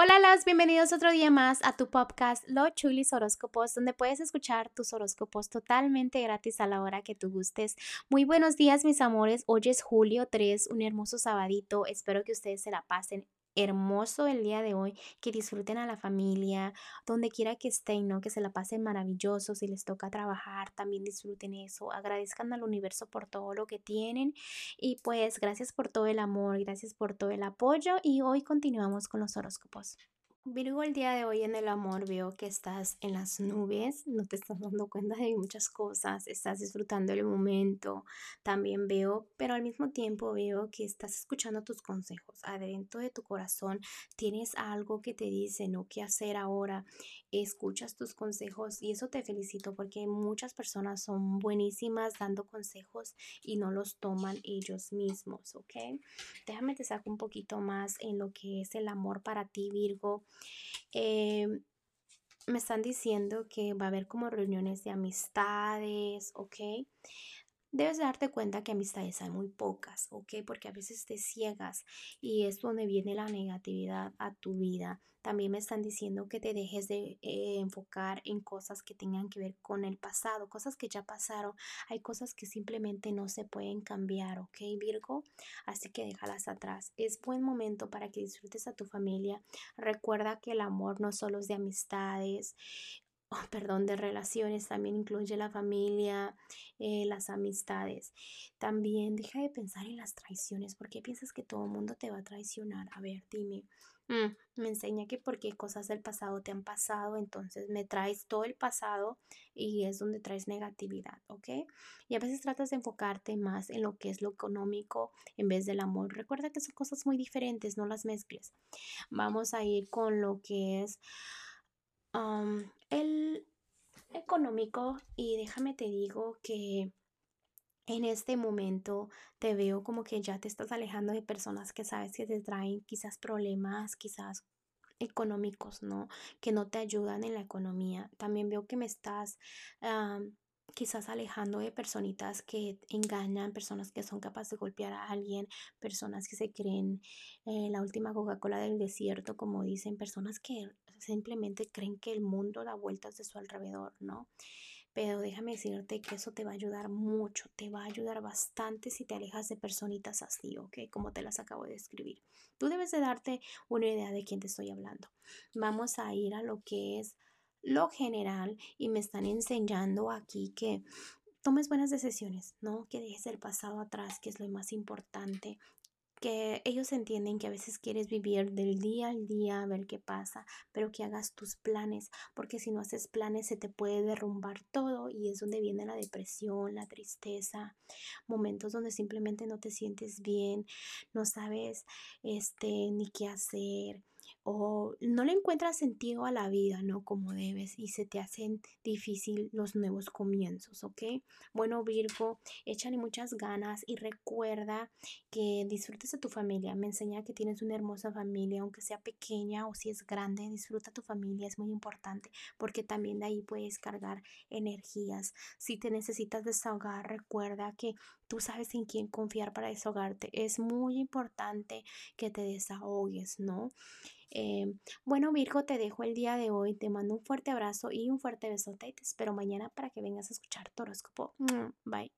Hola, las bienvenidos otro día más a tu podcast Lo Chulis Horóscopos, donde puedes escuchar tus horóscopos totalmente gratis a la hora que tú gustes. Muy buenos días, mis amores. Hoy es julio 3, un hermoso sabadito. Espero que ustedes se la pasen hermoso el día de hoy, que disfruten a la familia, donde quiera que estén, ¿no? Que se la pasen maravilloso, si les toca trabajar, también disfruten eso, agradezcan al universo por todo lo que tienen y pues gracias por todo el amor, gracias por todo el apoyo y hoy continuamos con los horóscopos. Virgo, el día de hoy en el amor veo que estás en las nubes, no te estás dando cuenta de muchas cosas, estás disfrutando el momento, también veo, pero al mismo tiempo veo que estás escuchando tus consejos. Adentro de tu corazón tienes algo que te dice, no qué hacer ahora, escuchas tus consejos y eso te felicito porque muchas personas son buenísimas dando consejos y no los toman ellos mismos, ¿ok? Déjame te saco un poquito más en lo que es el amor para ti, Virgo. Em, me están diciendo que va a haber como reuniones de amistades, ¿ok? Debes darte cuenta que amistades hay muy pocas, ¿ok? Porque a veces te ciegas y es donde viene la negatividad a tu vida. También me están diciendo que te dejes de eh, enfocar en cosas que tengan que ver con el pasado, cosas que ya pasaron. Hay cosas que simplemente no se pueden cambiar, ¿ok, Virgo? Así que déjalas atrás. Es buen momento para que disfrutes a tu familia. Recuerda que el amor no solo es de amistades, oh, perdón, de relaciones, también incluye la familia, eh, las amistades. También deja de pensar en las traiciones, porque piensas que todo el mundo te va a traicionar. A ver, dime. Mm, me enseña que porque cosas del pasado te han pasado, entonces me traes todo el pasado y es donde traes negatividad, ¿ok? Y a veces tratas de enfocarte más en lo que es lo económico en vez del amor. Recuerda que son cosas muy diferentes, no las mezcles. Vamos a ir con lo que es el económico y déjame te digo que en este momento te veo como que ya te estás alejando de personas que sabes que te traen quizás problemas, quizás económicos, ¿no? Que no te ayudan en la economía. También veo que me estás quizás alejando de personitas que engañan, personas que son capaces de golpear a alguien, personas que se creen eh, la última Coca-Cola del desierto, como dicen, personas que simplemente creen que el mundo da vueltas de su alrededor, ¿no? Pero déjame decirte que eso te va a ayudar mucho, te va a ayudar bastante si te alejas de personitas así, ¿ok? Como te las acabo de escribir. Tú debes de darte una idea de quién te estoy hablando. Vamos a ir a lo que es lo general y me están enseñando aquí que tomes buenas decisiones, ¿no? Que dejes el pasado atrás, que es lo más importante, que ellos entienden que a veces quieres vivir del día al día, ver qué pasa, pero que hagas tus planes, porque si no haces planes se te puede derrumbar todo y es donde viene la depresión, la tristeza, momentos donde simplemente no te sientes bien, no sabes este ni qué hacer, o no le encuentras sentido a la vida, ¿no? Como debes y se te hacen difícil los nuevos comienzos, ¿ok? Bueno, Virgo, échale muchas ganas y recuerda que disfrutes a tu familia. Me enseña que tienes una hermosa familia, aunque sea pequeña o si es grande, disfruta tu familia, es muy importante porque también de ahí puedes cargar energías. Si te necesitas desahogar, recuerda que tú sabes en quién confiar para desahogarte. Es muy importante que te desahogues, ¿no? Eh, bueno, Virgo, te dejo el día de hoy. Te mando un fuerte abrazo y un fuerte besote. Te espero mañana para que vengas a escuchar tu horóscopo. Bye.